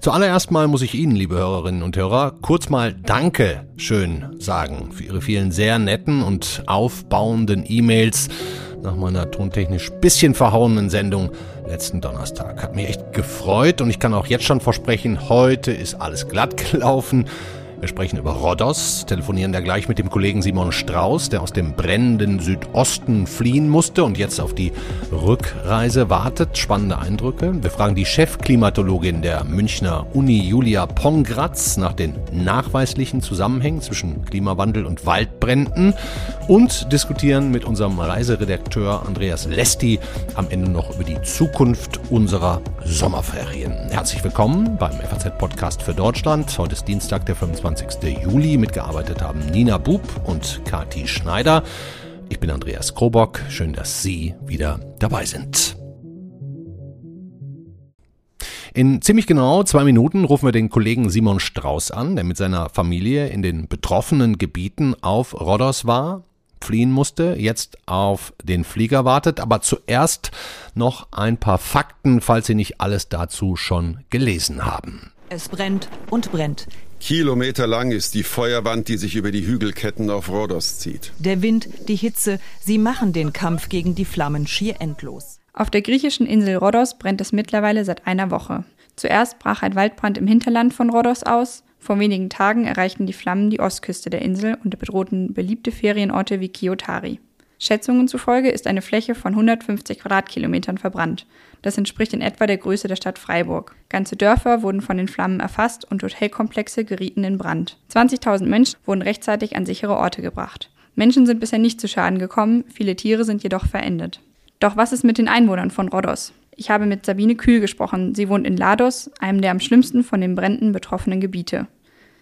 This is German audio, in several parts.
Zuallererst mal muss ich Ihnen, liebe Hörerinnen und Hörer, kurz mal Danke schön sagen für Ihre vielen sehr netten und aufbauenden E-Mails nach meiner tontechnisch bisschen verhauenen Sendung letzten Donnerstag. Hat mich echt gefreut und ich kann auch jetzt schon versprechen, heute ist alles glatt gelaufen. Wir sprechen über Rhodos, telefonieren da gleich mit dem Kollegen Simon Strauß, der aus dem brennenden Südosten fliehen musste und jetzt auf die Rückreise wartet. Spannende Eindrücke. Wir fragen die Chefklimatologin der Münchner Uni Julia Pongratz nach den nachweislichen Zusammenhängen zwischen Klimawandel und Waldbränden und diskutieren mit unserem Reiseredakteur Andreas Lesti am Ende noch über die Zukunft unserer Sommerferien. Herzlich willkommen beim FAZ-Podcast für Deutschland. Heute ist Dienstag, der 25. 25. Juli. Mitgearbeitet haben Nina Bub und Kati Schneider. Ich bin Andreas Krobock. Schön, dass Sie wieder dabei sind. In ziemlich genau zwei Minuten rufen wir den Kollegen Simon Strauß an, der mit seiner Familie in den betroffenen Gebieten auf Rhodos war, fliehen musste, jetzt auf den Flieger wartet. Aber zuerst noch ein paar Fakten, falls Sie nicht alles dazu schon gelesen haben. Es brennt und brennt. Kilometerlang ist die Feuerwand, die sich über die Hügelketten auf Rhodos zieht. Der Wind, die Hitze, sie machen den Kampf gegen die Flammen schier endlos. Auf der griechischen Insel Rhodos brennt es mittlerweile seit einer Woche. Zuerst brach ein Waldbrand im Hinterland von Rhodos aus. Vor wenigen Tagen erreichten die Flammen die Ostküste der Insel und bedrohten beliebte Ferienorte wie Kiotari. Schätzungen zufolge ist eine Fläche von 150 Quadratkilometern verbrannt. Das entspricht in etwa der Größe der Stadt Freiburg. Ganze Dörfer wurden von den Flammen erfasst und Hotelkomplexe gerieten in Brand. 20.000 Menschen wurden rechtzeitig an sichere Orte gebracht. Menschen sind bisher nicht zu Schaden gekommen, viele Tiere sind jedoch verendet. Doch was ist mit den Einwohnern von Rhodos? Ich habe mit Sabine Kühl gesprochen. Sie wohnt in Lados, einem der am schlimmsten von den Bränden betroffenen Gebiete.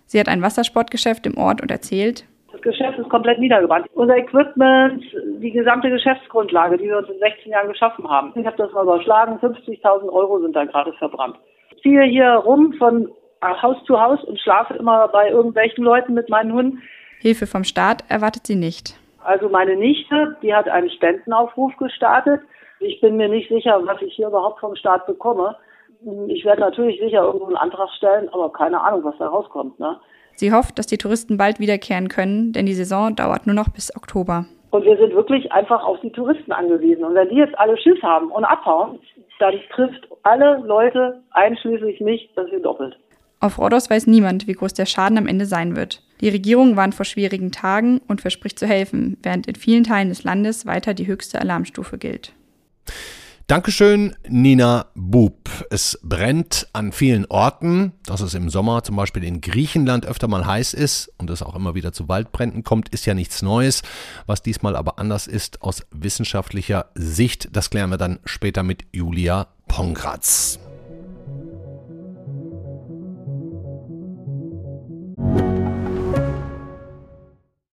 Sie hat ein Wassersportgeschäft im Ort und erzählt, das Geschäft ist komplett niedergebrannt. Unser Equipment, die gesamte Geschäftsgrundlage, die wir uns in 16 Jahren geschaffen haben. Ich habe das mal überschlagen, 50.000 Euro sind da gerade verbrannt. Ich ziehe hier rum von Haus zu Haus und schlafe immer bei irgendwelchen Leuten mit meinen Hunden. Hilfe vom Staat erwartet sie nicht. Also meine Nichte, die hat einen Spendenaufruf gestartet. Ich bin mir nicht sicher, was ich hier überhaupt vom Staat bekomme. Ich werde natürlich sicher irgendwo einen Antrag stellen, aber keine Ahnung, was da rauskommt. Ne? Sie hofft, dass die Touristen bald wiederkehren können, denn die Saison dauert nur noch bis Oktober. Und wir sind wirklich einfach auf die Touristen angewiesen. Und wenn die jetzt alle Schiss haben und abhauen, dann trifft alle Leute, einschließlich mich, das wir doppelt. Auf Rhodos weiß niemand, wie groß der Schaden am Ende sein wird. Die Regierung warnt vor schwierigen Tagen und verspricht zu helfen, während in vielen Teilen des Landes weiter die höchste Alarmstufe gilt. Dankeschön, Nina Bub. Es brennt an vielen Orten, dass es im Sommer zum Beispiel in Griechenland öfter mal heiß ist und es auch immer wieder zu Waldbränden kommt, ist ja nichts Neues. Was diesmal aber anders ist aus wissenschaftlicher Sicht, das klären wir dann später mit Julia Pongratz.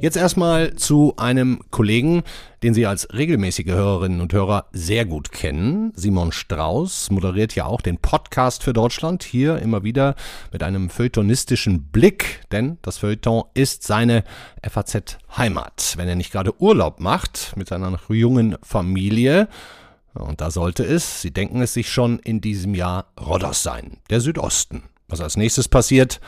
Jetzt erstmal zu einem Kollegen, den Sie als regelmäßige Hörerinnen und Hörer sehr gut kennen. Simon Strauß moderiert ja auch den Podcast für Deutschland hier immer wieder mit einem feuilletonistischen Blick, denn das Feuilleton ist seine FAZ Heimat. Wenn er nicht gerade Urlaub macht mit seiner jungen Familie, und da sollte es, Sie denken es sich schon, in diesem Jahr Rhodos sein, der Südosten. Was als nächstes passiert,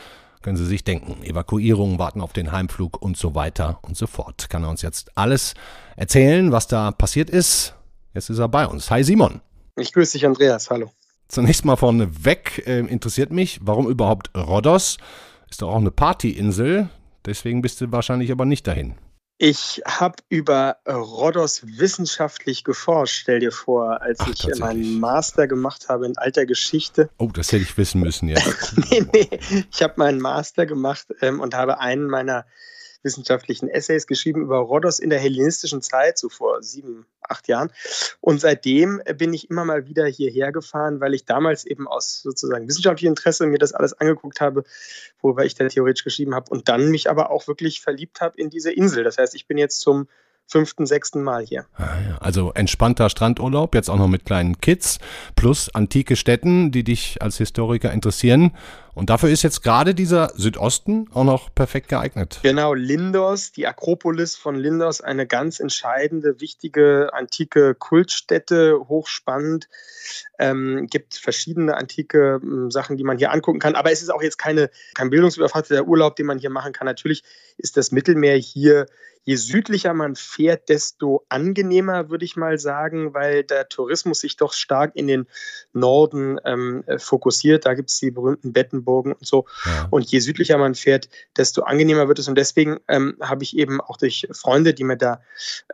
können Sie sich denken. Evakuierungen warten auf den Heimflug und so weiter und so fort. Kann er uns jetzt alles erzählen, was da passiert ist? Jetzt ist er bei uns. Hi Simon. Ich grüße dich, Andreas. Hallo. Zunächst mal vorneweg äh, interessiert mich, warum überhaupt Rhodos? Ist doch auch eine Partyinsel. Deswegen bist du wahrscheinlich aber nicht dahin. Ich habe über Rhodos wissenschaftlich geforscht, stell dir vor, als Ach, ich meinen Master gemacht habe in alter Geschichte. Oh, das hätte ich wissen müssen, ja. nee, nee, ich habe meinen Master gemacht ähm, und habe einen meiner wissenschaftlichen Essays geschrieben über Rhodos in der hellenistischen Zeit, so vor sieben, acht Jahren. Und seitdem bin ich immer mal wieder hierher gefahren, weil ich damals eben aus sozusagen wissenschaftlichem Interesse mir das alles angeguckt habe, worüber ich da theoretisch geschrieben habe und dann mich aber auch wirklich verliebt habe in diese Insel. Das heißt, ich bin jetzt zum fünften, sechsten Mal hier. Ah, also entspannter Strandurlaub, jetzt auch noch mit kleinen Kids, plus antike Städten, die dich als Historiker interessieren. Und dafür ist jetzt gerade dieser Südosten auch noch perfekt geeignet. Genau, Lindos, die Akropolis von Lindos, eine ganz entscheidende, wichtige antike Kultstätte, hochspannend. Ähm, gibt verschiedene antike äh, Sachen, die man hier angucken kann. Aber es ist auch jetzt keine, kein bildungsüberfasster Urlaub, den man hier machen kann. Natürlich ist das Mittelmeer hier je südlicher man fährt, desto angenehmer, würde ich mal sagen, weil der Tourismus sich doch stark in den Norden ähm, äh, fokussiert. Da gibt es die berühmten Bettenburgen und so. Ja. Und je südlicher man fährt, desto angenehmer wird es. Und deswegen ähm, habe ich eben auch durch Freunde, die mir da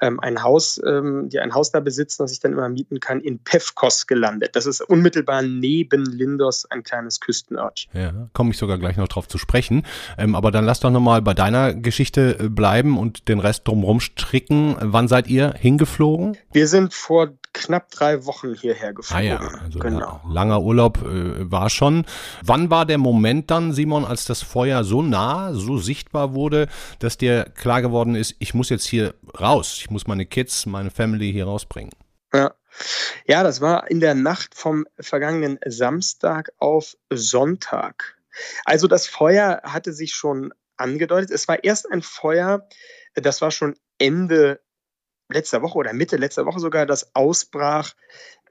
ähm, ein Haus, ähm, die ein Haus da besitzen, das ich dann immer mieten kann, in Pefkos gelandet. Das ist unmittelbar neben Lindos ein kleines Küstenörtchen. Ja, komme ich sogar gleich noch drauf zu sprechen. Ähm, aber dann lass doch nochmal bei deiner Geschichte äh, bleiben und den Rest drumherum stricken. Wann seid ihr hingeflogen? Wir sind vor knapp drei Wochen hierher geflogen. Ah ja, also genau. langer Urlaub äh, war schon. Wann war der Moment dann, Simon, als das Feuer so nah, so sichtbar wurde, dass dir klar geworden ist, ich muss jetzt hier raus, ich muss meine Kids, meine Family hier rausbringen? Ja. Ja, das war in der Nacht vom vergangenen Samstag auf Sonntag. Also das Feuer hatte sich schon angedeutet. Es war erst ein Feuer, das war schon Ende letzter Woche oder Mitte letzter Woche sogar, das ausbrach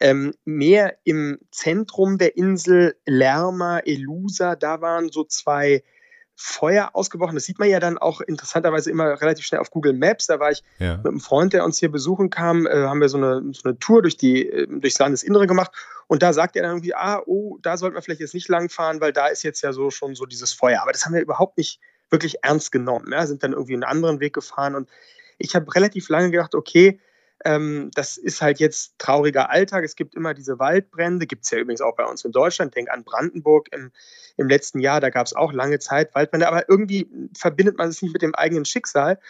ähm, mehr im Zentrum der Insel, Lerma, Elusa, da waren so zwei Feuer ausgebrochen. Das sieht man ja dann auch interessanterweise immer relativ schnell auf Google Maps. Da war ich ja. mit einem Freund, der uns hier besuchen kam, äh, haben wir so eine, so eine Tour durch die, äh, durchs Landesinnere gemacht. Und da sagt er dann irgendwie, ah, oh, da sollten wir vielleicht jetzt nicht langfahren, weil da ist jetzt ja so schon so dieses Feuer. Aber das haben wir überhaupt nicht wirklich ernst genommen. Ja, sind dann irgendwie einen anderen Weg gefahren und ich habe relativ lange gedacht, okay, ähm, das ist halt jetzt trauriger Alltag. Es gibt immer diese Waldbrände, gibt es ja übrigens auch bei uns in Deutschland. Denk an Brandenburg im, im letzten Jahr, da gab es auch lange Zeit Waldbrände, aber irgendwie verbindet man es nicht mit dem eigenen Schicksal.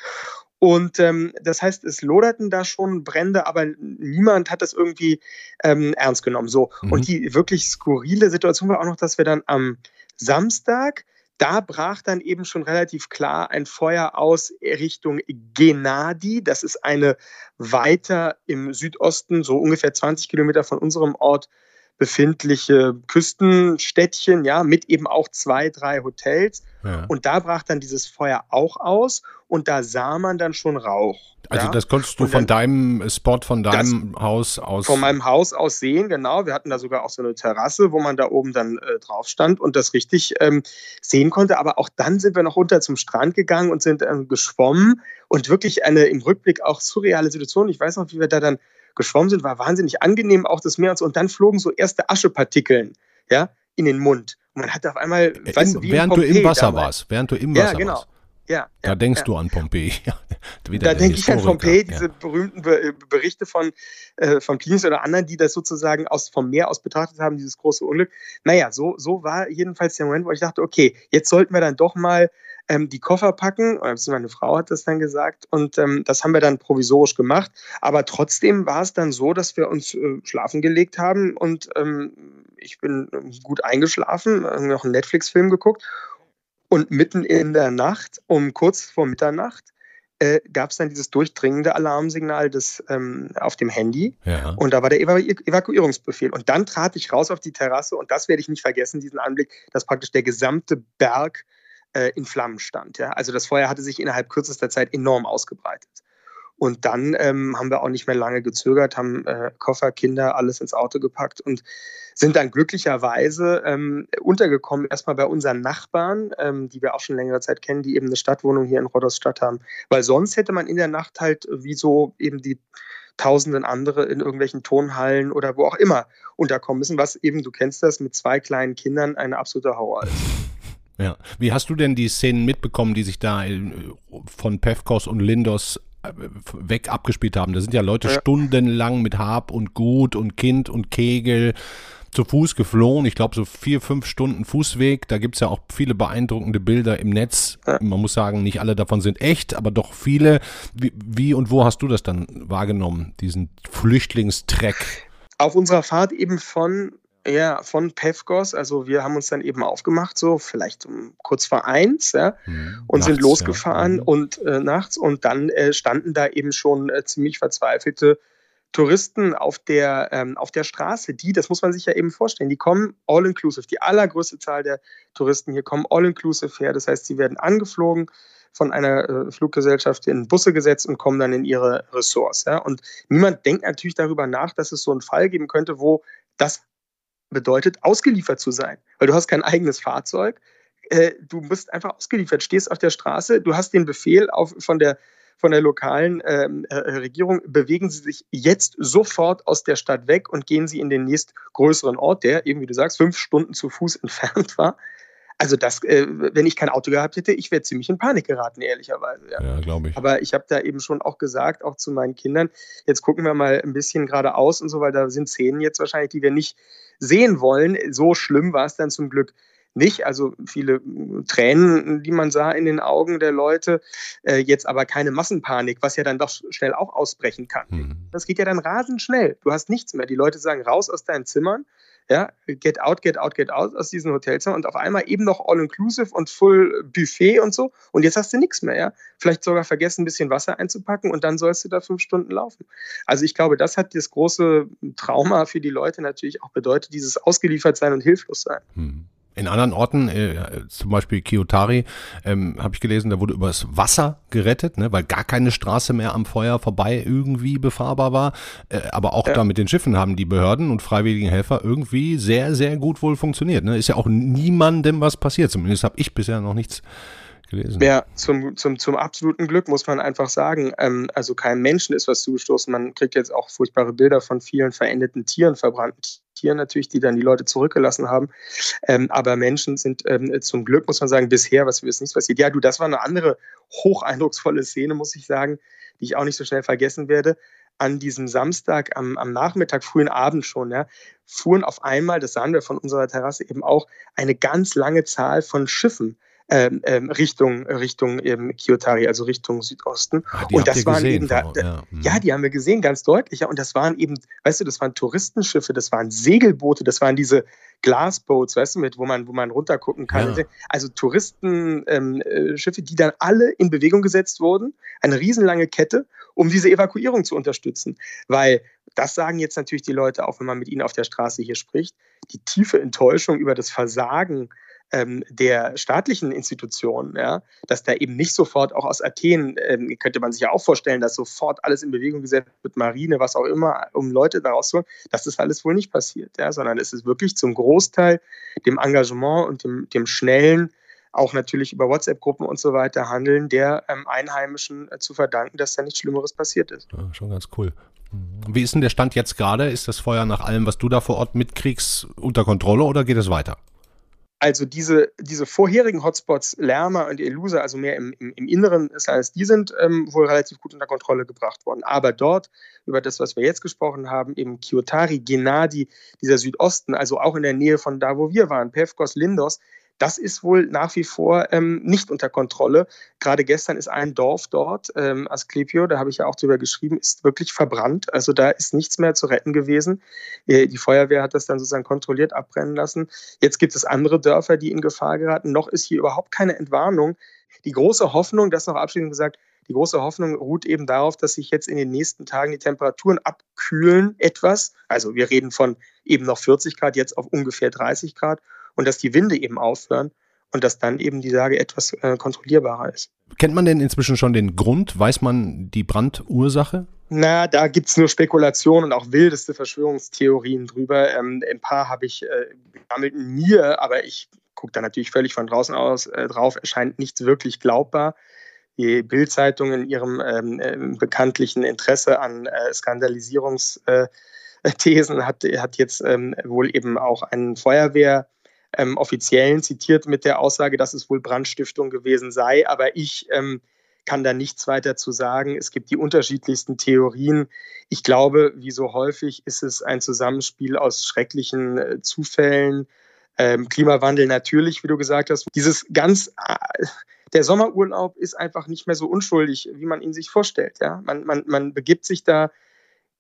Und ähm, das heißt, es loderten da schon Brände, aber niemand hat das irgendwie ähm, ernst genommen. So. Mhm. Und die wirklich skurrile Situation war auch noch, dass wir dann am Samstag da brach dann eben schon relativ klar ein Feuer aus Richtung Genadi. Das ist eine weiter im Südosten, so ungefähr 20 Kilometer von unserem Ort befindliche Küstenstädtchen, ja, mit eben auch zwei, drei Hotels. Ja. Und da brach dann dieses Feuer auch aus und da sah man dann schon Rauch. Also ja? das konntest du dann, von deinem Spot, von deinem Haus aus? Von meinem Haus aus sehen, genau. Wir hatten da sogar auch so eine Terrasse, wo man da oben dann äh, drauf stand und das richtig ähm, sehen konnte. Aber auch dann sind wir noch runter zum Strand gegangen und sind ähm, geschwommen und wirklich eine im Rückblick auch surreale Situation. Ich weiß noch, wie wir da dann geschwommen sind, war wahnsinnig angenehm, auch das Meer und so. Und dann flogen so erste Aschepartikeln, ja, in den Mund. Und man hatte auf einmal, äh, weißt du, während du im Wasser damals. warst, während du im Wasser ja, genau. warst. Ja, da ja, denkst ja. du an Pompeji. da denke ich an Pompeji, diese berühmten Berichte von, äh, von Plinius oder anderen, die das sozusagen aus, vom Meer aus betrachtet haben, dieses große Unglück. Naja, so, so war jedenfalls der Moment, wo ich dachte, okay, jetzt sollten wir dann doch mal ähm, die Koffer packen, oder meine Frau hat das dann gesagt, und ähm, das haben wir dann provisorisch gemacht. Aber trotzdem war es dann so, dass wir uns äh, schlafen gelegt haben und ähm, ich bin ähm, gut eingeschlafen, noch einen Netflix-Film geguckt und mitten in der Nacht, um kurz vor Mitternacht, äh, gab es dann dieses durchdringende Alarmsignal des, ähm, auf dem Handy. Ja. Und da war der Evaku Evakuierungsbefehl. Und dann trat ich raus auf die Terrasse und das werde ich nicht vergessen, diesen Anblick, dass praktisch der gesamte Berg äh, in Flammen stand. Ja? Also das Feuer hatte sich innerhalb kürzester Zeit enorm ausgebreitet. Und dann ähm, haben wir auch nicht mehr lange gezögert, haben äh, Koffer, Kinder, alles ins Auto gepackt und sind dann glücklicherweise ähm, untergekommen, erstmal bei unseren Nachbarn, ähm, die wir auch schon längere Zeit kennen, die eben eine Stadtwohnung hier in Rhodos-Stadt haben. Weil sonst hätte man in der Nacht halt wie so eben die tausenden andere in irgendwelchen Tonhallen oder wo auch immer unterkommen müssen, was eben, du kennst das, mit zwei kleinen Kindern ein absoluter Horror ist. Ja. Wie hast du denn die Szenen mitbekommen, die sich da äh, von Pevkos und Lindos äh, weg abgespielt haben? Da sind ja Leute ja. stundenlang mit Hab und Gut und Kind und Kegel zu Fuß geflohen. Ich glaube, so vier, fünf Stunden Fußweg. Da gibt's ja auch viele beeindruckende Bilder im Netz. Man muss sagen, nicht alle davon sind echt, aber doch viele. Wie, wie und wo hast du das dann wahrgenommen, diesen Flüchtlingstreck? Auf unserer Fahrt eben von ja, von Pevgos. Also wir haben uns dann eben aufgemacht, so vielleicht um kurz vor eins, ja, mhm. und nachts, sind losgefahren ja. Mhm. und äh, nachts und dann äh, standen da eben schon äh, ziemlich verzweifelte Touristen auf der, ähm, auf der Straße, die, das muss man sich ja eben vorstellen, die kommen all-inclusive. Die allergrößte Zahl der Touristen hier kommen all-inclusive her. Das heißt, sie werden angeflogen von einer äh, Fluggesellschaft in Busse gesetzt und kommen dann in ihre Ressorts. Ja? Und niemand denkt natürlich darüber nach, dass es so einen Fall geben könnte, wo das bedeutet, ausgeliefert zu sein. Weil du hast kein eigenes Fahrzeug, äh, du bist einfach ausgeliefert, stehst auf der Straße, du hast den Befehl auf, von der von der lokalen äh, Regierung, bewegen Sie sich jetzt sofort aus der Stadt weg und gehen Sie in den nächstgrößeren Ort, der eben, wie du sagst, fünf Stunden zu Fuß entfernt war. Also das, äh, wenn ich kein Auto gehabt hätte, ich wäre ziemlich in Panik geraten, ehrlicherweise. Ja, ja glaube ich. Aber ich habe da eben schon auch gesagt, auch zu meinen Kindern, jetzt gucken wir mal ein bisschen geradeaus und so, weil da sind Szenen jetzt wahrscheinlich, die wir nicht sehen wollen. So schlimm war es dann zum Glück nicht. Also viele Tränen, die man sah in den Augen der Leute, äh, jetzt aber keine Massenpanik, was ja dann doch schnell auch ausbrechen kann. Mhm. Das geht ja dann rasend schnell. Du hast nichts mehr. Die Leute sagen, raus aus deinen Zimmern. Ja, get out, get out, get out aus diesen Hotelzimmern und auf einmal eben noch all-inclusive und full Buffet und so. Und jetzt hast du nichts mehr, ja. Vielleicht sogar vergessen, ein bisschen Wasser einzupacken und dann sollst du da fünf Stunden laufen. Also ich glaube, das hat das große Trauma für die Leute natürlich auch bedeutet, dieses Ausgeliefertsein und hilflos sein. Hm. In anderen Orten, äh, zum Beispiel Kiyotari, ähm, habe ich gelesen, da wurde übers Wasser gerettet, ne, weil gar keine Straße mehr am Feuer vorbei irgendwie befahrbar war. Äh, aber auch ja. da mit den Schiffen haben die Behörden und freiwilligen Helfer irgendwie sehr, sehr gut wohl funktioniert. Ne? Ist ja auch niemandem was passiert. Zumindest habe ich bisher noch nichts gelesen. Ja, zum, zum, zum absoluten Glück muss man einfach sagen, ähm, also keinem Menschen ist was zugestoßen. Man kriegt jetzt auch furchtbare Bilder von vielen verendeten Tieren, verbrannten Tieren natürlich, die dann die Leute zurückgelassen haben. Ähm, aber Menschen sind ähm, zum Glück, muss man sagen, bisher, was wir wissen, nicht passiert. Ja, du, das war eine andere hocheindrucksvolle Szene, muss ich sagen, die ich auch nicht so schnell vergessen werde an diesem Samstag am, am Nachmittag, frühen Abend schon, ja, fuhren auf einmal, das sahen wir von unserer Terrasse eben auch, eine ganz lange Zahl von Schiffen ähm, ähm, Richtung, Richtung eben Kiyotari, also Richtung Südosten. Ah, und das waren eben da, ja. Hm. ja. die haben wir gesehen, ganz deutlich. Ja. Und das waren eben, weißt du, das waren Touristenschiffe, das waren Segelboote, das waren diese Glassboats, weißt du, mit, wo man, wo man runtergucken kann. Ja. Also Touristenschiffe, ähm, äh, die dann alle in Bewegung gesetzt wurden, eine riesenlange Kette, um diese Evakuierung zu unterstützen. Weil das sagen jetzt natürlich die Leute auch, wenn man mit ihnen auf der Straße hier spricht, die tiefe Enttäuschung über das Versagen ähm, der staatlichen Institutionen, ja, dass da eben nicht sofort auch aus Athen, ähm, könnte man sich ja auch vorstellen, dass sofort alles in Bewegung gesetzt wird, Marine, was auch immer, um Leute daraus zu holen, dass das alles wohl nicht passiert, ja, sondern es ist wirklich zum Großteil dem Engagement und dem, dem schnellen, auch natürlich über WhatsApp-Gruppen und so weiter handeln, der ähm, Einheimischen äh, zu verdanken, dass da nichts Schlimmeres passiert ist. Ja, schon ganz cool. Wie ist denn der Stand jetzt gerade? Ist das Feuer nach allem, was du da vor Ort mitkriegst, unter Kontrolle oder geht es weiter? Also diese, diese vorherigen Hotspots, Lerma und Elusa, also mehr im, im, im Inneren des Landes, die sind ähm, wohl relativ gut unter Kontrolle gebracht worden. Aber dort, über das, was wir jetzt gesprochen haben, eben Kiotari, Genadi, dieser Südosten, also auch in der Nähe von da, wo wir waren, Pevkos, Lindos, das ist wohl nach wie vor ähm, nicht unter Kontrolle. Gerade gestern ist ein Dorf dort, ähm, Asklepio, da habe ich ja auch drüber geschrieben, ist wirklich verbrannt. Also da ist nichts mehr zu retten gewesen. Äh, die Feuerwehr hat das dann sozusagen kontrolliert abbrennen lassen. Jetzt gibt es andere Dörfer, die in Gefahr geraten. Noch ist hier überhaupt keine Entwarnung. Die große Hoffnung, das noch abschließend gesagt, die große Hoffnung ruht eben darauf, dass sich jetzt in den nächsten Tagen die Temperaturen abkühlen etwas. Also wir reden von eben noch 40 Grad, jetzt auf ungefähr 30 Grad und dass die Winde eben aufhören und dass dann eben die Lage etwas äh, kontrollierbarer ist. Kennt man denn inzwischen schon den Grund? Weiß man die Brandursache? Na, da gibt es nur Spekulationen und auch wildeste Verschwörungstheorien drüber. Ähm, ein paar habe ich äh, gesammelt in mir, aber ich gucke da natürlich völlig von draußen aus äh, drauf. Erscheint nichts wirklich glaubbar. Die Bildzeitung in ihrem ähm, äh, bekanntlichen Interesse an äh, Skandalisierungsthesen hat, hat jetzt ähm, wohl eben auch einen Feuerwehr ähm, Offiziellen zitiert mit der Aussage, dass es wohl Brandstiftung gewesen sei. Aber ich ähm, kann da nichts weiter zu sagen. Es gibt die unterschiedlichsten Theorien. Ich glaube, wie so häufig ist es ein Zusammenspiel aus schrecklichen äh, Zufällen. Ähm, Klimawandel natürlich, wie du gesagt hast. Dieses ganz, äh, der Sommerurlaub ist einfach nicht mehr so unschuldig, wie man ihn sich vorstellt. Ja? Man, man, man begibt sich da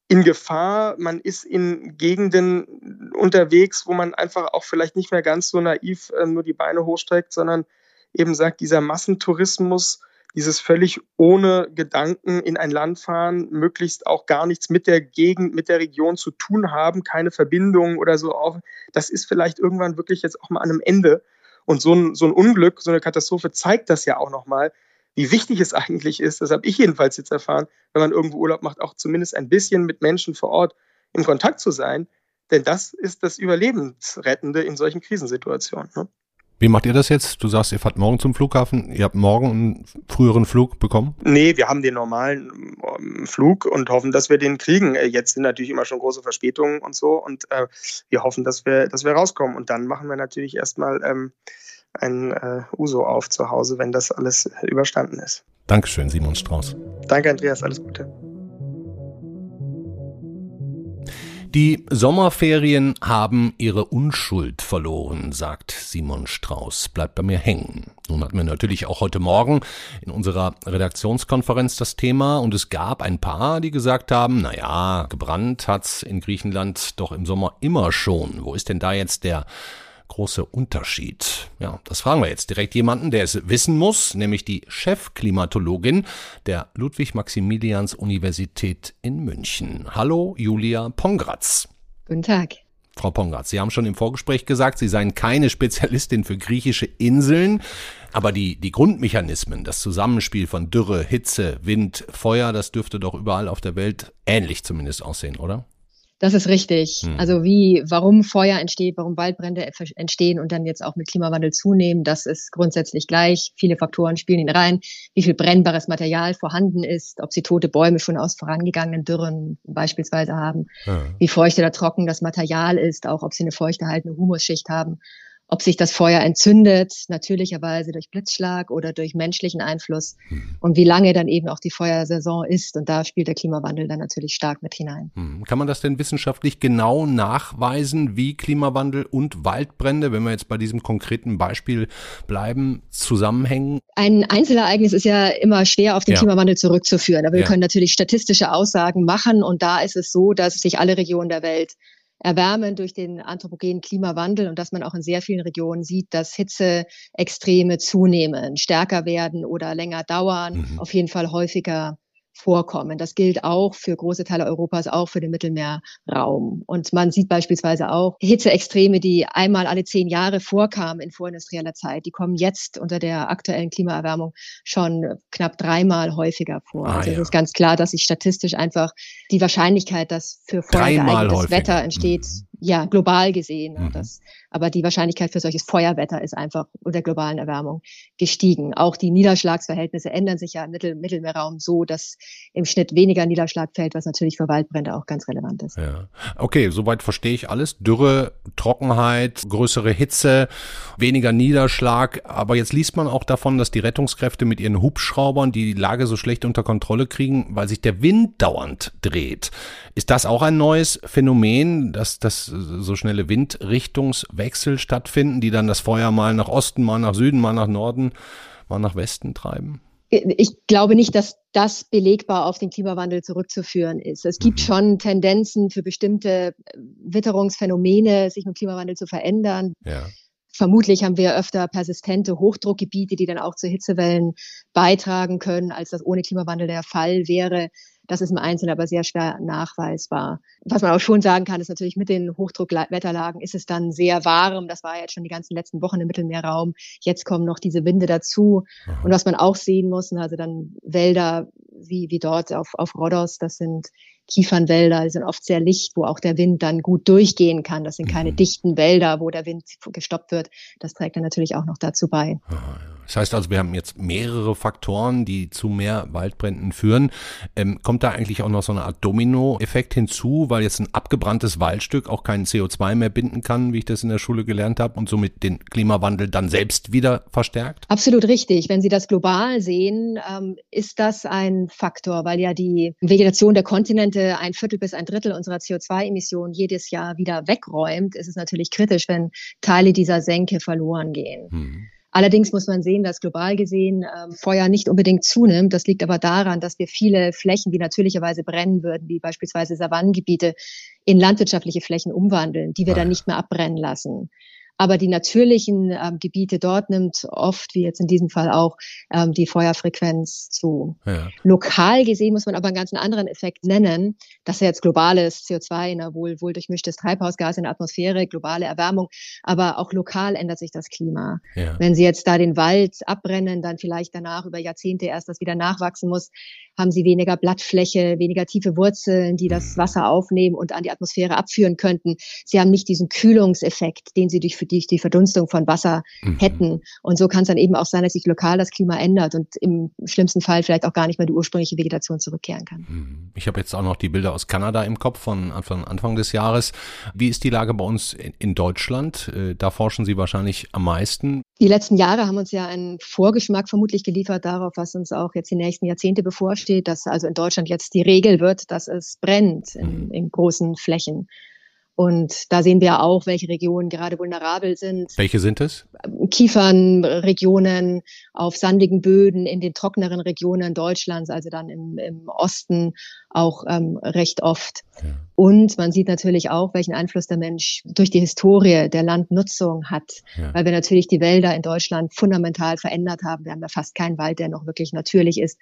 in Gefahr, man ist in Gegenden unterwegs, wo man einfach auch vielleicht nicht mehr ganz so naiv äh, nur die Beine hochstreckt, sondern eben sagt, dieser Massentourismus, dieses völlig ohne Gedanken in ein Land fahren, möglichst auch gar nichts mit der Gegend, mit der Region zu tun haben, keine Verbindungen oder so auch, das ist vielleicht irgendwann wirklich jetzt auch mal an einem Ende. Und so ein, so ein Unglück, so eine Katastrophe zeigt das ja auch nochmal, wie wichtig es eigentlich ist, das habe ich jedenfalls jetzt erfahren, wenn man irgendwo Urlaub macht, auch zumindest ein bisschen mit Menschen vor Ort in Kontakt zu sein. Denn das ist das Überlebensrettende in solchen Krisensituationen. Ne? Wie macht ihr das jetzt? Du sagst, ihr fahrt morgen zum Flughafen. Ihr habt morgen einen früheren Flug bekommen? Nee, wir haben den normalen ähm, Flug und hoffen, dass wir den kriegen. Äh, jetzt sind natürlich immer schon große Verspätungen und so. Und äh, wir hoffen, dass wir, dass wir rauskommen. Und dann machen wir natürlich erstmal ähm, ein äh, Uso auf zu Hause, wenn das alles überstanden ist. Dankeschön, Simon Strauß. Danke, Andreas. Alles Gute. Die Sommerferien haben ihre Unschuld verloren, sagt Simon Strauß. Bleibt bei mir hängen. Nun hatten wir natürlich auch heute Morgen in unserer Redaktionskonferenz das Thema und es gab ein paar, die gesagt haben, na ja, gebrannt hat's in Griechenland doch im Sommer immer schon. Wo ist denn da jetzt der große Unterschied? Ja, das fragen wir jetzt direkt jemanden, der es wissen muss, nämlich die Chefklimatologin der Ludwig-Maximilians-Universität in München. Hallo, Julia Pongratz. Guten Tag. Frau Pongratz, Sie haben schon im Vorgespräch gesagt, Sie seien keine Spezialistin für griechische Inseln, aber die, die Grundmechanismen, das Zusammenspiel von Dürre, Hitze, Wind, Feuer, das dürfte doch überall auf der Welt ähnlich zumindest aussehen, oder? Das ist richtig. Hm. Also wie, warum Feuer entsteht, warum Waldbrände entstehen und dann jetzt auch mit Klimawandel zunehmen, das ist grundsätzlich gleich. Viele Faktoren spielen ihn rein. Wie viel brennbares Material vorhanden ist, ob sie tote Bäume schon aus vorangegangenen Dürren beispielsweise haben, ja. wie feucht oder trocken das Material ist, auch ob sie eine feuchterhaltende Humusschicht haben ob sich das Feuer entzündet, natürlicherweise durch Blitzschlag oder durch menschlichen Einfluss hm. und wie lange dann eben auch die Feuersaison ist. Und da spielt der Klimawandel dann natürlich stark mit hinein. Hm. Kann man das denn wissenschaftlich genau nachweisen, wie Klimawandel und Waldbrände, wenn wir jetzt bei diesem konkreten Beispiel bleiben, zusammenhängen? Ein Einzelereignis ist ja immer schwer auf den ja. Klimawandel zurückzuführen, aber wir ja. können natürlich statistische Aussagen machen und da ist es so, dass sich alle Regionen der Welt erwärmen durch den anthropogenen Klimawandel und dass man auch in sehr vielen Regionen sieht, dass Hitzeextreme zunehmen, stärker werden oder länger dauern, mhm. auf jeden Fall häufiger vorkommen. Das gilt auch für große Teile Europas, auch für den Mittelmeerraum. Und man sieht beispielsweise auch Hitzeextreme, die einmal alle zehn Jahre vorkamen in vorindustrieller Zeit, die kommen jetzt unter der aktuellen Klimaerwärmung schon knapp dreimal häufiger vor. Ah, also ja. es ist ganz klar, dass sich statistisch einfach die Wahrscheinlichkeit, dass für vorher geeignetes Wetter entsteht, mhm ja, global gesehen. Mhm. Das, aber die Wahrscheinlichkeit für solches Feuerwetter ist einfach unter globalen Erwärmung gestiegen. Auch die Niederschlagsverhältnisse ändern sich ja im Mittel Mittelmeerraum so, dass im Schnitt weniger Niederschlag fällt, was natürlich für Waldbrände auch ganz relevant ist. Ja. Okay, soweit verstehe ich alles. Dürre, Trockenheit, größere Hitze, weniger Niederschlag. Aber jetzt liest man auch davon, dass die Rettungskräfte mit ihren Hubschraubern die Lage so schlecht unter Kontrolle kriegen, weil sich der Wind dauernd dreht. Ist das auch ein neues Phänomen, dass das so schnelle Windrichtungswechsel stattfinden, die dann das Feuer mal nach Osten, mal nach Süden, mal nach Norden, mal nach Westen treiben? Ich glaube nicht, dass das belegbar auf den Klimawandel zurückzuführen ist. Es gibt mhm. schon Tendenzen für bestimmte Witterungsphänomene, sich mit Klimawandel zu verändern. Ja. Vermutlich haben wir öfter persistente Hochdruckgebiete, die dann auch zu Hitzewellen beitragen können, als das ohne Klimawandel der Fall wäre. Das ist im Einzelnen aber sehr schwer nachweisbar. Was man auch schon sagen kann, ist natürlich mit den Hochdruckwetterlagen ist es dann sehr warm. Das war jetzt schon die ganzen letzten Wochen im Mittelmeerraum. Jetzt kommen noch diese Winde dazu. Und was man auch sehen muss, also dann Wälder wie, wie dort auf, auf Rhodos, das sind Kiefernwälder, die sind oft sehr licht, wo auch der Wind dann gut durchgehen kann. Das sind keine mhm. dichten Wälder, wo der Wind gestoppt wird. Das trägt dann natürlich auch noch dazu bei. Ja. Das heißt also, wir haben jetzt mehrere Faktoren, die zu mehr Waldbränden führen. Ähm, kommt da eigentlich auch noch so eine Art Domino-Effekt hinzu, weil jetzt ein abgebranntes Waldstück auch kein CO2 mehr binden kann, wie ich das in der Schule gelernt habe, und somit den Klimawandel dann selbst wieder verstärkt? Absolut richtig. Wenn Sie das global sehen, ähm, ist das ein Faktor, weil ja die Vegetation der Kontinente ein Viertel bis ein Drittel unserer CO2-Emissionen jedes Jahr wieder wegräumt, ist es natürlich kritisch, wenn Teile dieser Senke verloren gehen. Hm. Allerdings muss man sehen, dass global gesehen ähm, Feuer nicht unbedingt zunimmt. Das liegt aber daran, dass wir viele Flächen, die natürlicherweise brennen würden, wie beispielsweise Savannengebiete, in landwirtschaftliche Flächen umwandeln, die wir dann nicht mehr abbrennen lassen. Aber die natürlichen ähm, Gebiete dort nimmt oft, wie jetzt in diesem Fall auch, ähm, die Feuerfrequenz zu. Ja. Lokal gesehen muss man aber einen ganz anderen Effekt nennen. Das ist ja jetzt globales CO2, na, wohl, wohl durchmischtes Treibhausgas in der Atmosphäre, globale Erwärmung. Aber auch lokal ändert sich das Klima. Ja. Wenn Sie jetzt da den Wald abbrennen, dann vielleicht danach über Jahrzehnte erst das wieder nachwachsen muss, haben Sie weniger Blattfläche, weniger tiefe Wurzeln, die das mhm. Wasser aufnehmen und an die Atmosphäre abführen könnten. Sie haben nicht diesen Kühlungseffekt, den Sie durch die, die Verdunstung von Wasser mhm. hätten. Und so kann es dann eben auch sein, dass sich lokal das Klima ändert und im schlimmsten Fall vielleicht auch gar nicht mehr die ursprüngliche Vegetation zurückkehren kann. Mhm. Ich habe jetzt auch noch die Bilder aus Kanada im Kopf von Anfang, Anfang des Jahres. Wie ist die Lage bei uns in, in Deutschland? Äh, da forschen Sie wahrscheinlich am meisten. Die letzten Jahre haben uns ja einen Vorgeschmack vermutlich geliefert darauf, was uns auch jetzt die nächsten Jahrzehnte bevorsteht, dass also in Deutschland jetzt die Regel wird, dass es brennt in, mhm. in großen Flächen. Und da sehen wir auch, welche Regionen gerade vulnerabel sind. Welche sind es? Kiefernregionen auf sandigen Böden in den trockeneren Regionen Deutschlands, also dann im, im Osten auch ähm, recht oft. Ja. Und man sieht natürlich auch, welchen Einfluss der Mensch durch die Historie der Landnutzung hat, ja. weil wir natürlich die Wälder in Deutschland fundamental verändert haben. Wir haben ja fast keinen Wald, der noch wirklich natürlich ist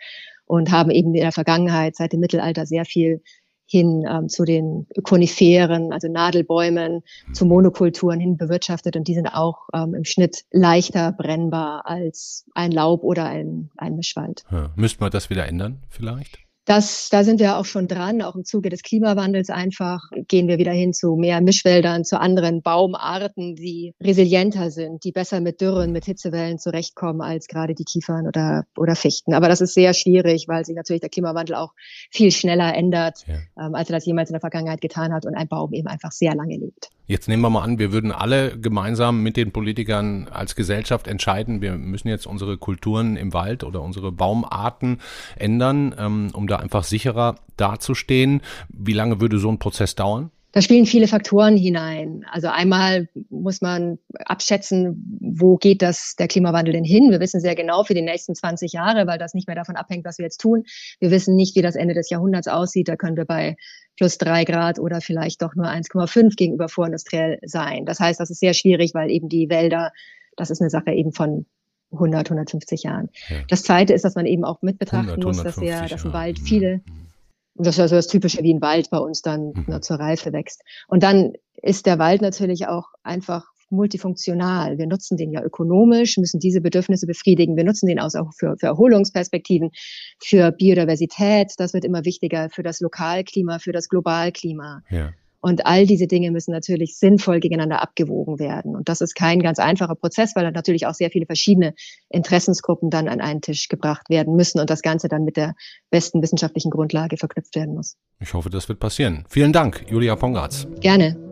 und haben eben in der Vergangenheit seit dem Mittelalter sehr viel hin ähm, zu den Koniferen, also Nadelbäumen, zu mhm. Monokulturen hin bewirtschaftet und die sind auch ähm, im Schnitt leichter brennbar als ein Laub oder ein, ein Mischwald. Ja. Müsste man das wieder ändern vielleicht? Das, da sind wir auch schon dran, auch im Zuge des Klimawandels einfach gehen wir wieder hin zu mehr Mischwäldern, zu anderen Baumarten, die resilienter sind, die besser mit Dürren, mit Hitzewellen zurechtkommen als gerade die Kiefern oder, oder Fichten. Aber das ist sehr schwierig, weil sich natürlich der Klimawandel auch viel schneller ändert, ja. ähm, als er das jemals in der Vergangenheit getan hat und ein Baum eben einfach sehr lange lebt. Jetzt nehmen wir mal an, wir würden alle gemeinsam mit den Politikern als Gesellschaft entscheiden, wir müssen jetzt unsere Kulturen im Wald oder unsere Baumarten ändern, ähm, um da einfach sicherer dazustehen. Wie lange würde so ein Prozess dauern? Da spielen viele Faktoren hinein. Also einmal muss man abschätzen, wo geht das der Klimawandel denn hin? Wir wissen sehr genau für die nächsten 20 Jahre, weil das nicht mehr davon abhängt, was wir jetzt tun. Wir wissen nicht, wie das Ende des Jahrhunderts aussieht. Da können wir bei plus drei Grad oder vielleicht doch nur 1,5 gegenüber vorindustriell sein. Das heißt, das ist sehr schwierig, weil eben die Wälder, das ist eine Sache eben von 100, 150 Jahren. Ja. Das Zweite ist, dass man eben auch mit betrachten 100, muss, dass, wir, dass im Wald viele mhm. Und das ist also das Typische, wie ein Wald bei uns dann mhm. ne, zur Reife wächst. Und dann ist der Wald natürlich auch einfach multifunktional. Wir nutzen den ja ökonomisch, müssen diese Bedürfnisse befriedigen. Wir nutzen den auch für, für Erholungsperspektiven, für Biodiversität. Das wird immer wichtiger für das Lokalklima, für das Globalklima. Ja. Und all diese Dinge müssen natürlich sinnvoll gegeneinander abgewogen werden. Und das ist kein ganz einfacher Prozess, weil dann natürlich auch sehr viele verschiedene Interessensgruppen dann an einen Tisch gebracht werden müssen und das Ganze dann mit der besten wissenschaftlichen Grundlage verknüpft werden muss. Ich hoffe, das wird passieren. Vielen Dank, Julia Pongatz. Gerne.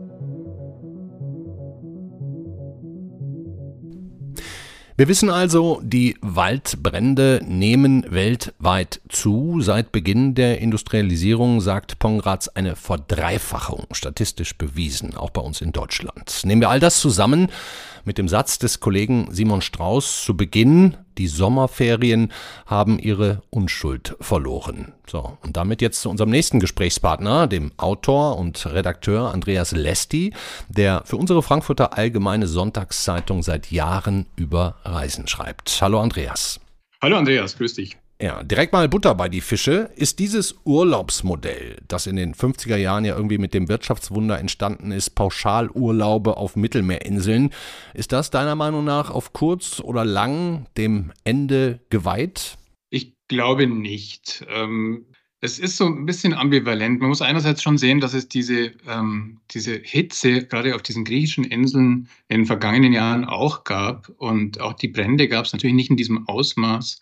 Wir wissen also, die Waldbrände nehmen weltweit zu. Seit Beginn der Industrialisierung sagt Pongratz eine Verdreifachung, statistisch bewiesen, auch bei uns in Deutschland. Nehmen wir all das zusammen, mit dem Satz des Kollegen Simon Strauß zu Beginn, die Sommerferien haben ihre Unschuld verloren. So, und damit jetzt zu unserem nächsten Gesprächspartner, dem Autor und Redakteur Andreas Lesti, der für unsere Frankfurter Allgemeine Sonntagszeitung seit Jahren über Reisen schreibt. Hallo Andreas. Hallo Andreas, grüß dich. Ja, direkt mal Butter bei die Fische. Ist dieses Urlaubsmodell, das in den 50er Jahren ja irgendwie mit dem Wirtschaftswunder entstanden ist, Pauschalurlaube auf Mittelmeerinseln, ist das deiner Meinung nach auf kurz oder lang dem Ende geweiht? Ich glaube nicht. Ähm Es ist so ein bisschen ambivalent. Man muss einerseits schon sehen, dass es diese, ähm, diese Hitze gerade auf diesen griechischen Inseln in den vergangenen Jahren auch gab. Und auch die Brände gab es natürlich nicht in diesem Ausmaß.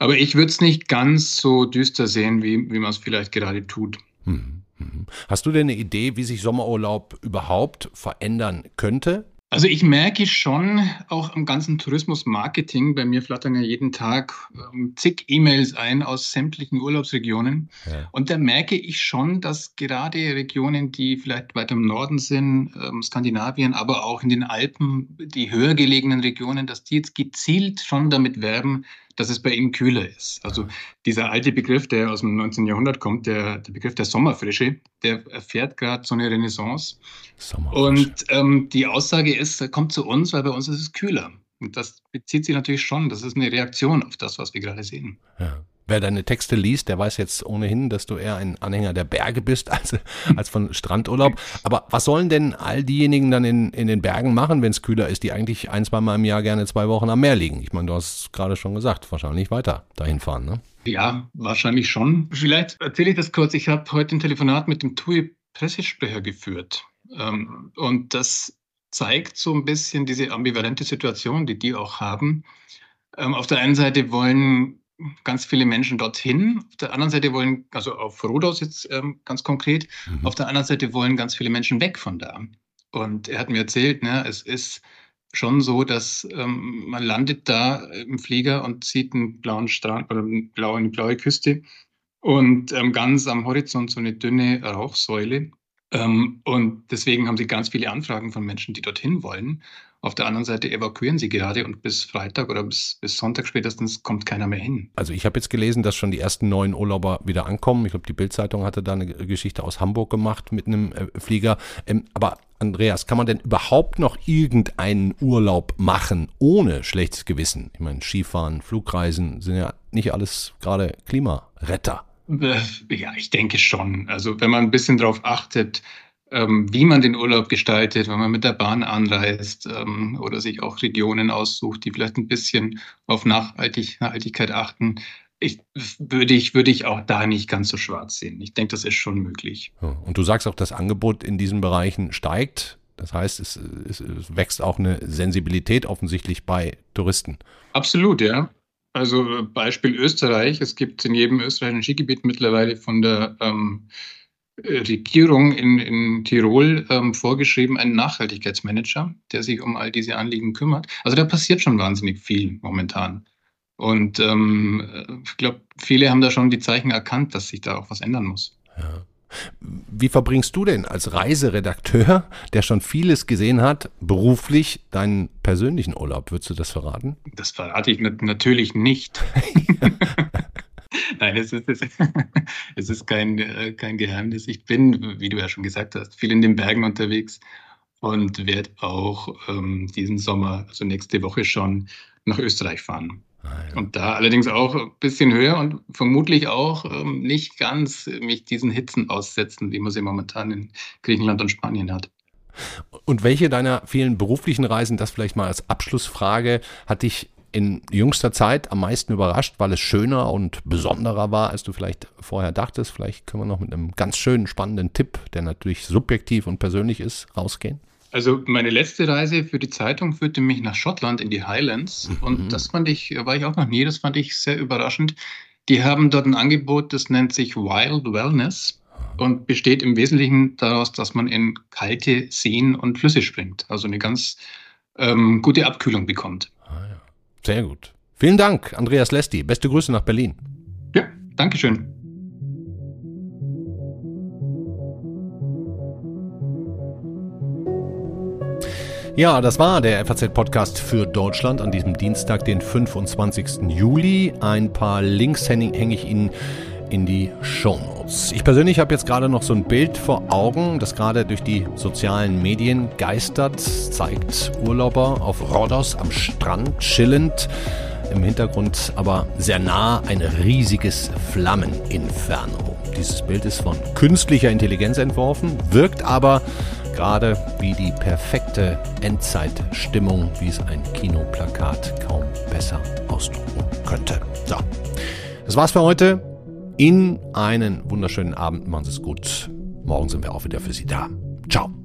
Aber ich würde es nicht ganz so düster sehen, wie, wie man es vielleicht gerade tut. Hm, hm. Hast du denn eine Idee, wie sich Sommerurlaub überhaupt verändern könnte? Also ich merke schon auch am ganzen Tourismus-Marketing, bei mir flattern ja jeden Tag ähm, zig E-Mails ein aus sämtlichen Urlaubsregionen. Ja. Und da merke ich schon, dass gerade Regionen, die vielleicht weiter im Norden sind, ähm, Skandinavien, aber auch in den Alpen, die höher gelegenen Regionen, dass die jetzt gezielt schon damit werben, dass es bei ihnen kühler ist. Also dieser alte Begriff, der aus dem 19. Jahrhundert kommt, der, der Begriff der Sommerfrische, der erfährt gerade so eine Renaissance. Und ähm, die Aussage ist, er kommt zu uns, weil bei uns ist es kühler. Und das bezieht sich natürlich schon, das ist eine Reaktion auf das, was wir gerade sehen. Ja. Wer deine Texte liest, der weiß jetzt ohnehin, dass du eher ein Anhänger der Berge bist als, als von Strandurlaub. Aber was sollen denn all diejenigen dann in, in den Bergen machen, wenn es kühler ist, die eigentlich ein, zwei Mal im Jahr gerne zwei Wochen am Meer liegen? Ich meine, du hast gerade schon gesagt, wahrscheinlich weiter dahin fahren, ne? Ja, wahrscheinlich schon. Vielleicht erzähle ich das kurz. Ich habe heute ein Telefonat mit dem TUI-Pressesprecher geführt. Ähm, und das zeigt so ein bisschen diese ambivalente Situation, die die auch haben. Ähm, auf der einen Seite wollen ganz viele Menschen dorthin. Auf der anderen Seite wollen, also auf Rhodos jetzt ähm, ganz konkret, mhm. auf der anderen Seite wollen ganz viele Menschen weg von da. Und er hat mir erzählt, ne, es ist schon so, dass ähm, man landet da im Flieger und sieht einen blauen Strand oder eine blaue, eine blaue Küste und ähm, ganz am Horizont so eine dünne Rauchsäule. Ähm, und deswegen haben sie ganz viele Anfragen von Menschen, die dorthin wollen. Auf der anderen Seite evakuieren sie gerade und bis Freitag oder bis, bis Sonntag spätestens kommt keiner mehr hin. Also ich habe jetzt gelesen, dass schon die ersten neuen Urlauber wieder ankommen. Ich glaube, die Bildzeitung hatte da eine Geschichte aus Hamburg gemacht mit einem äh, Flieger. Ähm, aber Andreas, kann man denn überhaupt noch irgendeinen Urlaub machen ohne schlechtes Gewissen? Ich meine, Skifahren, Flugreisen sind ja nicht alles gerade Klimaretter. Äh, ja, ich denke schon. Also wenn man ein bisschen darauf achtet, ähm, wie man den Urlaub gestaltet, wenn man mit der Bahn anreist ähm, oder sich auch Regionen aussucht, die vielleicht ein bisschen auf Nachhaltig, Nachhaltigkeit achten. Ich, würde, ich, würde ich auch da nicht ganz so schwarz sehen. Ich denke, das ist schon möglich. Und du sagst auch, das Angebot in diesen Bereichen steigt. Das heißt, es, es, es wächst auch eine Sensibilität offensichtlich bei Touristen. Absolut, ja. Also Beispiel Österreich. Es gibt in jedem österreichischen Skigebiet mittlerweile von der ähm, Regierung in, in Tirol ähm, vorgeschrieben, einen Nachhaltigkeitsmanager, der sich um all diese Anliegen kümmert. Also da passiert schon wahnsinnig viel momentan. Und ähm, ich glaube, viele haben da schon die Zeichen erkannt, dass sich da auch was ändern muss. Ja. Wie verbringst du denn als Reiseredakteur, der schon vieles gesehen hat, beruflich deinen persönlichen Urlaub? Würdest du das verraten? Das verrate ich natürlich nicht. Nein, es ist, es ist kein, äh, kein Geheimnis. Ich bin, wie du ja schon gesagt hast, viel in den Bergen unterwegs und werde auch ähm, diesen Sommer, also nächste Woche schon, nach Österreich fahren. Ah, ja. Und da allerdings auch ein bisschen höher und vermutlich auch ähm, nicht ganz mich diesen Hitzen aussetzen, wie man sie momentan in Griechenland und Spanien hat. Und welche deiner vielen beruflichen Reisen, das vielleicht mal als Abschlussfrage, hat dich in jüngster Zeit am meisten überrascht, weil es schöner und besonderer war, als du vielleicht vorher dachtest? Vielleicht können wir noch mit einem ganz schönen, spannenden Tipp, der natürlich subjektiv und persönlich ist, rausgehen. Also meine letzte Reise für die Zeitung führte mich nach Schottland in die Highlands mhm. und das fand ich, war ich auch noch nie, das fand ich sehr überraschend. Die haben dort ein Angebot, das nennt sich Wild Wellness und besteht im Wesentlichen daraus, dass man in kalte Seen und Flüsse springt, also eine ganz ähm, gute Abkühlung bekommt. Sehr gut. Vielen Dank, Andreas Lesti. Beste Grüße nach Berlin. Ja, Dankeschön. Ja, das war der FAZ-Podcast für Deutschland an diesem Dienstag, den 25. Juli. Ein paar Links hänge ich Ihnen in die Shownotes. Ich persönlich habe jetzt gerade noch so ein Bild vor Augen, das gerade durch die sozialen Medien geistert, zeigt Urlauber auf Rhodos am Strand chillend. Im Hintergrund aber sehr nah ein riesiges Flammeninferno. Dieses Bild ist von künstlicher Intelligenz entworfen, wirkt aber gerade wie die perfekte Endzeitstimmung, wie es ein Kinoplakat kaum besser ausdrucken könnte. So, das war's für heute. In einen wunderschönen Abend. Machen Sie es gut. Morgen sind wir auch wieder für Sie da. Ciao.